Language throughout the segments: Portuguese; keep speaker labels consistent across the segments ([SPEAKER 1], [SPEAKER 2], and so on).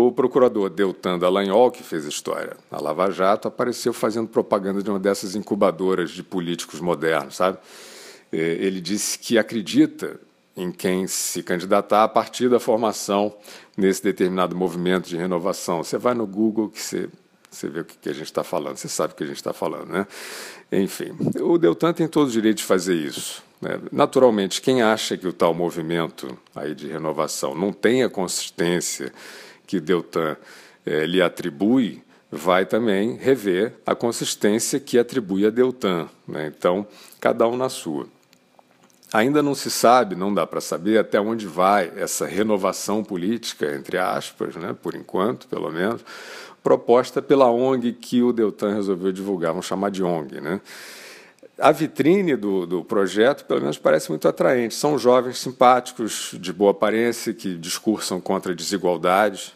[SPEAKER 1] O procurador Deltan Dallagnol, que fez história na Lava Jato, apareceu fazendo propaganda de uma dessas incubadoras de políticos modernos, sabe? É, ele disse que acredita em quem se candidatar a partir da formação nesse determinado movimento de renovação. Você vai no Google que você, você vê o que a gente está falando, você sabe o que a gente está falando, né? Enfim, o Deltan tem todo o direito de fazer isso. Né? Naturalmente, quem acha que o tal movimento aí de renovação não tem a consistência que Deltan eh, lhe atribui, vai também rever a consistência que atribui a Deltan. Né? Então, cada um na sua. Ainda não se sabe, não dá para saber até onde vai essa renovação política, entre aspas, né, por enquanto, pelo menos, proposta pela ONG que o Deltan resolveu divulgar, vamos chamar de ONG. Né? A vitrine do, do projeto, pelo menos, parece muito atraente. São jovens simpáticos, de boa aparência, que discursam contra desigualdades,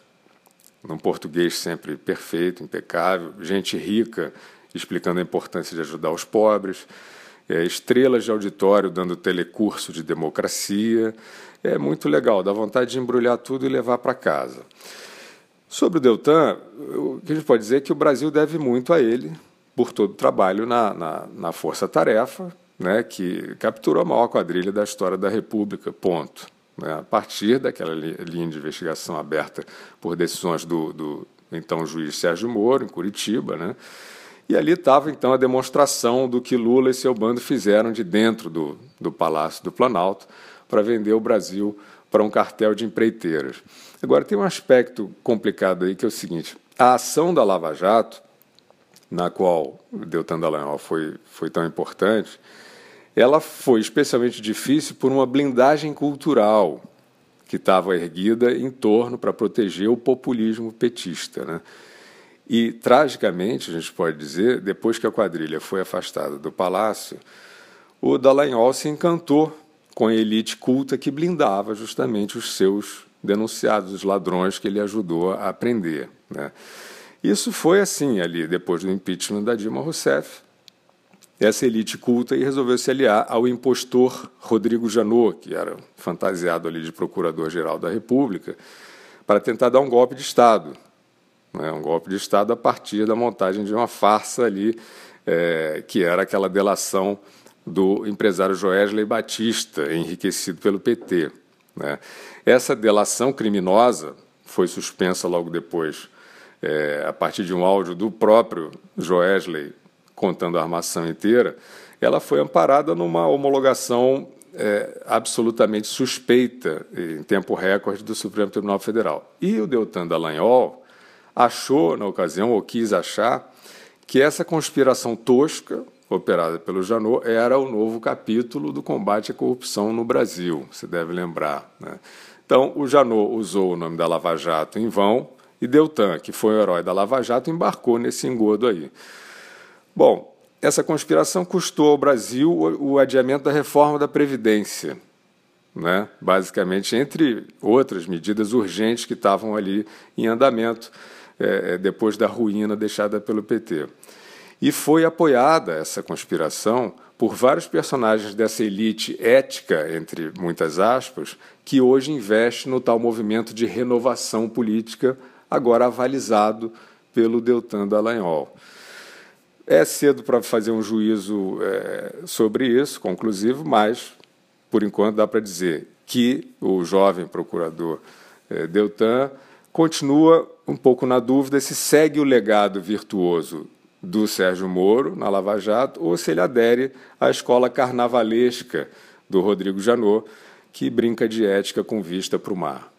[SPEAKER 1] num português sempre perfeito, impecável, gente rica explicando a importância de ajudar os pobres é, estrelas de auditório dando telecurso de democracia. É muito legal, dá vontade de embrulhar tudo e levar para casa. Sobre o Deltan, o que a gente pode dizer é que o Brasil deve muito a ele por todo o trabalho na, na, na força-tarefa, né, que capturou a maior quadrilha da história da República, ponto. Né, a partir daquela linha de investigação aberta por decisões do, do então juiz Sérgio Moro, em Curitiba, né, e ali estava então a demonstração do que Lula e seu bando fizeram de dentro do, do Palácio do Planalto para vender o Brasil para um cartel de empreiteiras. Agora, tem um aspecto complicado aí que é o seguinte: a ação da Lava Jato, na qual Deltan Dallagnol foi, foi tão importante, ela foi especialmente difícil por uma blindagem cultural que estava erguida em torno para proteger o populismo petista. Né? E, tragicamente, a gente pode dizer, depois que a quadrilha foi afastada do palácio, o Dallagnol se encantou com a elite culta que blindava justamente os seus denunciados, os ladrões que ele ajudou a prender. Né? Isso foi assim ali, depois do impeachment da Dilma Rousseff. Essa elite culta e resolveu se aliar ao impostor Rodrigo Janot, que era fantasiado ali de procurador-geral da República, para tentar dar um golpe de Estado né, um golpe de Estado a partir da montagem de uma farsa ali, é, que era aquela delação do empresário Joesley Batista, enriquecido pelo PT. Né. Essa delação criminosa foi suspensa logo depois, é, a partir de um áudio do próprio Joesley contando a armação inteira, ela foi amparada numa homologação é, absolutamente suspeita, em tempo recorde, do Supremo Tribunal Federal. E o Deltan Dallagnol, achou, na ocasião, ou quis achar, que essa conspiração tosca, operada pelo Janot, era o novo capítulo do combate à corrupção no Brasil, você deve lembrar. Né? Então, o Janot usou o nome da Lava Jato em vão e Deltan, que foi o herói da Lava Jato, embarcou nesse engodo aí. Bom, essa conspiração custou ao Brasil o adiamento da reforma da Previdência, né? basicamente, entre outras medidas urgentes que estavam ali em andamento é, é, depois da ruína deixada pelo PT. E foi apoiada essa conspiração por vários personagens dessa elite ética, entre muitas aspas, que hoje investe no tal movimento de renovação política, agora avalizado pelo Deltan Dallagnol. É cedo para fazer um juízo é, sobre isso, conclusivo, mas, por enquanto, dá para dizer que o jovem procurador é, Deltan continua um pouco na dúvida se segue o legado virtuoso do Sérgio Moro na Lava Jato ou se ele adere à escola carnavalesca do Rodrigo Janot, que brinca de ética com vista para o mar.